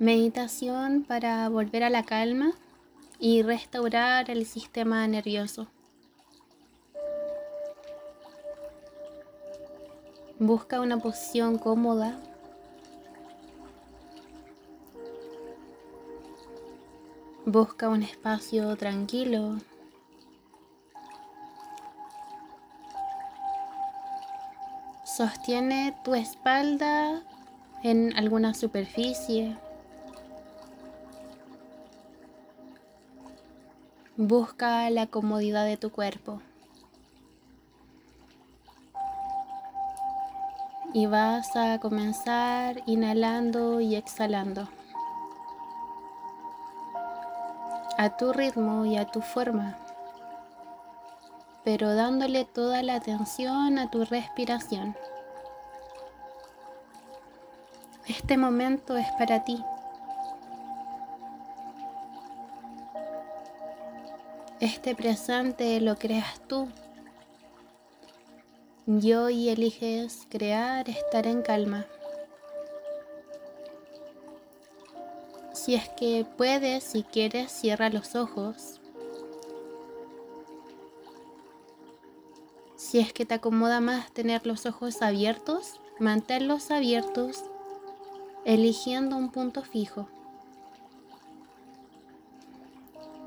Meditación para volver a la calma y restaurar el sistema nervioso. Busca una posición cómoda. Busca un espacio tranquilo. Sostiene tu espalda en alguna superficie. Busca la comodidad de tu cuerpo. Y vas a comenzar inhalando y exhalando. A tu ritmo y a tu forma. Pero dándole toda la atención a tu respiración. Este momento es para ti. Este presente lo creas tú. Y hoy eliges crear, estar en calma. Si es que puedes, si quieres, cierra los ojos. Si es que te acomoda más tener los ojos abiertos, manténlos abiertos, eligiendo un punto fijo.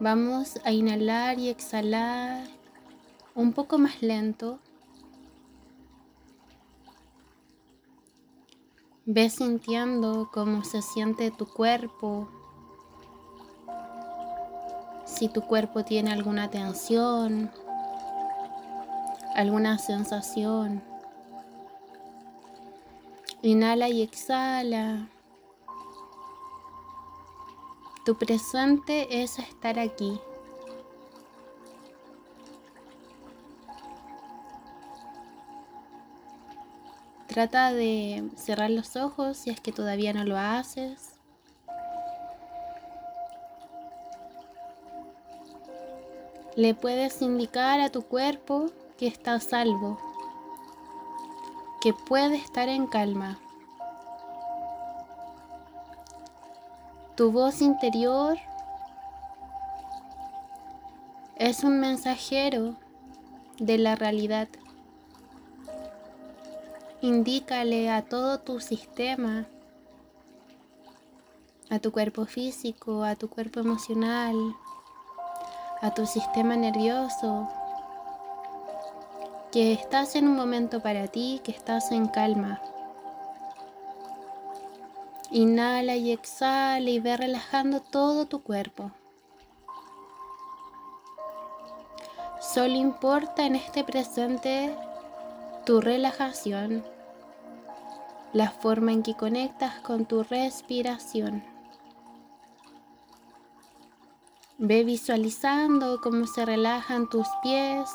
Vamos a inhalar y exhalar un poco más lento. Ve sintiendo cómo se siente tu cuerpo. Si tu cuerpo tiene alguna tensión, alguna sensación. Inhala y exhala. Tu presente es estar aquí. Trata de cerrar los ojos si es que todavía no lo haces. Le puedes indicar a tu cuerpo que está salvo, que puede estar en calma. Tu voz interior es un mensajero de la realidad. Indícale a todo tu sistema, a tu cuerpo físico, a tu cuerpo emocional, a tu sistema nervioso, que estás en un momento para ti, que estás en calma. Inhala y exhala y ve relajando todo tu cuerpo. Solo importa en este presente tu relajación, la forma en que conectas con tu respiración. Ve visualizando cómo se relajan tus pies,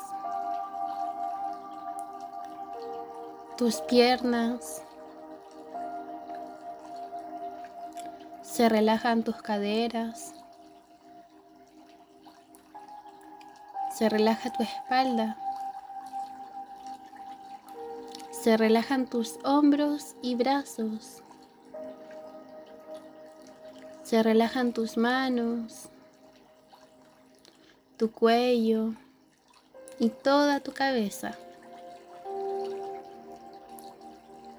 tus piernas, Se relajan tus caderas. Se relaja tu espalda. Se relajan tus hombros y brazos. Se relajan tus manos, tu cuello y toda tu cabeza.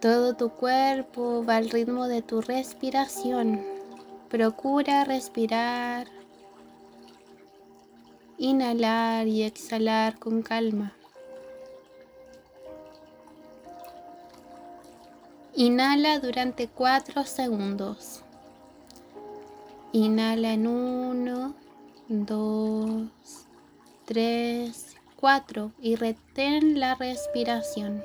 Todo tu cuerpo va al ritmo de tu respiración. Procura respirar, inhalar y exhalar con calma. Inhala durante 4 segundos. Inhala en 1, 2, 3, 4 y retén la respiración.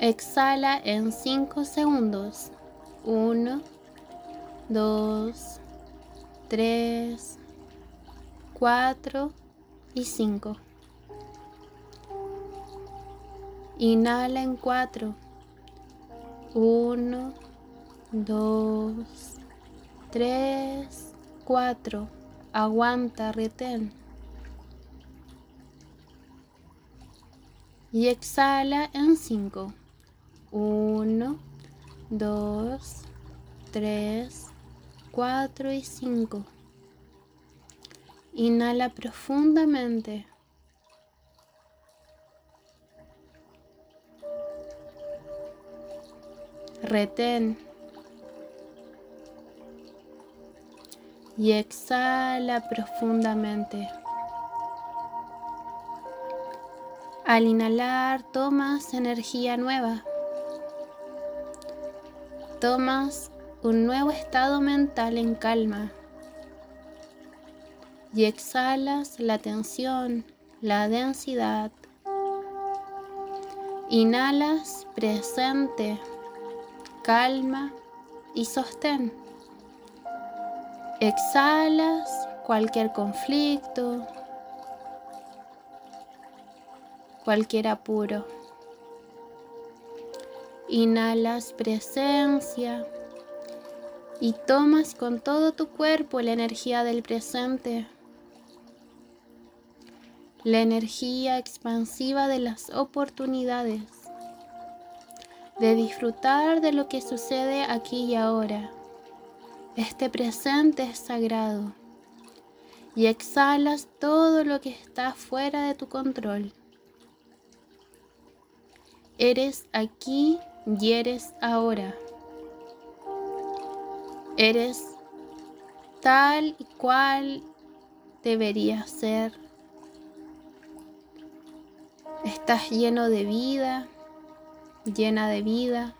Exhala en 5 segundos. 1, 2, 3, 4 y 5. Inhala en 4. 1, 2, 3, 4. Aguanta, retén. Y exhala en 5. 1, 2, 3, 4 y 5. Inhala profundamente. Retén. Y exhala profundamente. Al inhalar tomas energía nueva. Tomas un nuevo estado mental en calma. Y exhalas la tensión, la densidad. Inhalas presente, calma y sostén. Exhalas cualquier conflicto, cualquier apuro. Inhalas presencia y tomas con todo tu cuerpo la energía del presente, la energía expansiva de las oportunidades, de disfrutar de lo que sucede aquí y ahora. Este presente es sagrado y exhalas todo lo que está fuera de tu control. Eres aquí y eres ahora. Eres tal y cual deberías ser. Estás lleno de vida, llena de vida.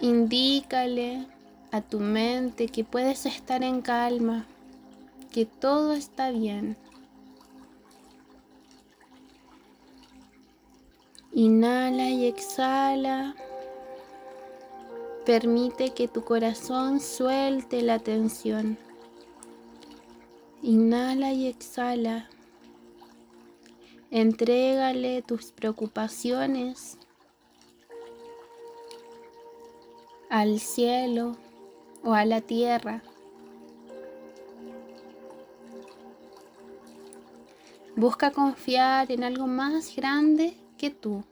Indícale a tu mente que puedes estar en calma, que todo está bien. Inhala y exhala. Permite que tu corazón suelte la tensión. Inhala y exhala. Entrégale tus preocupaciones al cielo o a la tierra. Busca confiar en algo más grande que tú.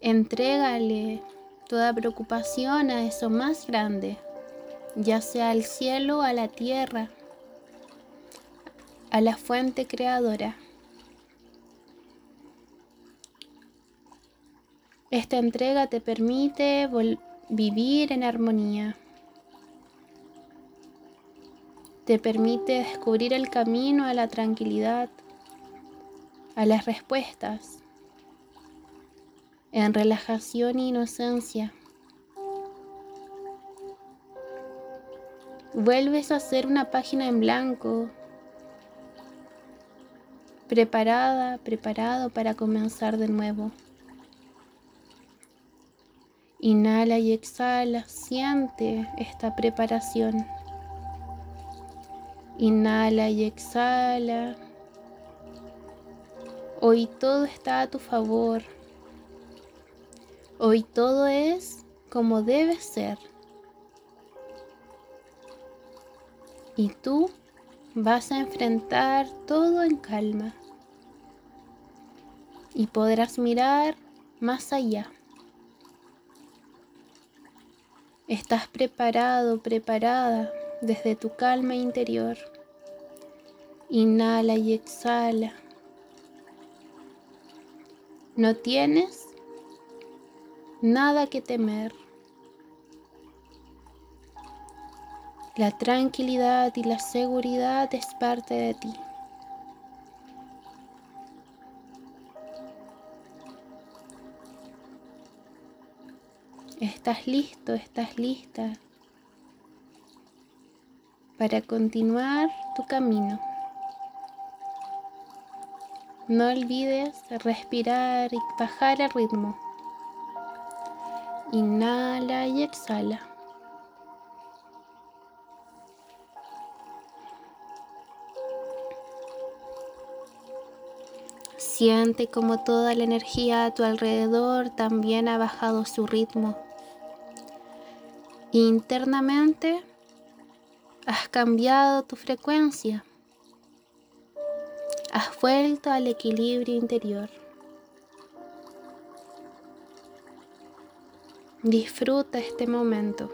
Entrégale toda preocupación a eso más grande, ya sea al cielo a la tierra, a la fuente creadora. Esta entrega te permite vivir en armonía. Te permite descubrir el camino a la tranquilidad a las respuestas en relajación e inocencia. Vuelves a hacer una página en blanco, preparada, preparado para comenzar de nuevo. Inhala y exhala, siente esta preparación. Inhala y exhala. Hoy todo está a tu favor. Hoy todo es como debe ser. Y tú vas a enfrentar todo en calma. Y podrás mirar más allá. Estás preparado, preparada desde tu calma interior. Inhala y exhala. No tienes nada que temer. La tranquilidad y la seguridad es parte de ti. Estás listo, estás lista para continuar tu camino. No olvides respirar y bajar el ritmo. Inhala y exhala. Siente como toda la energía a tu alrededor también ha bajado su ritmo. Internamente has cambiado tu frecuencia has vuelto al equilibrio interior. Disfruta este momento.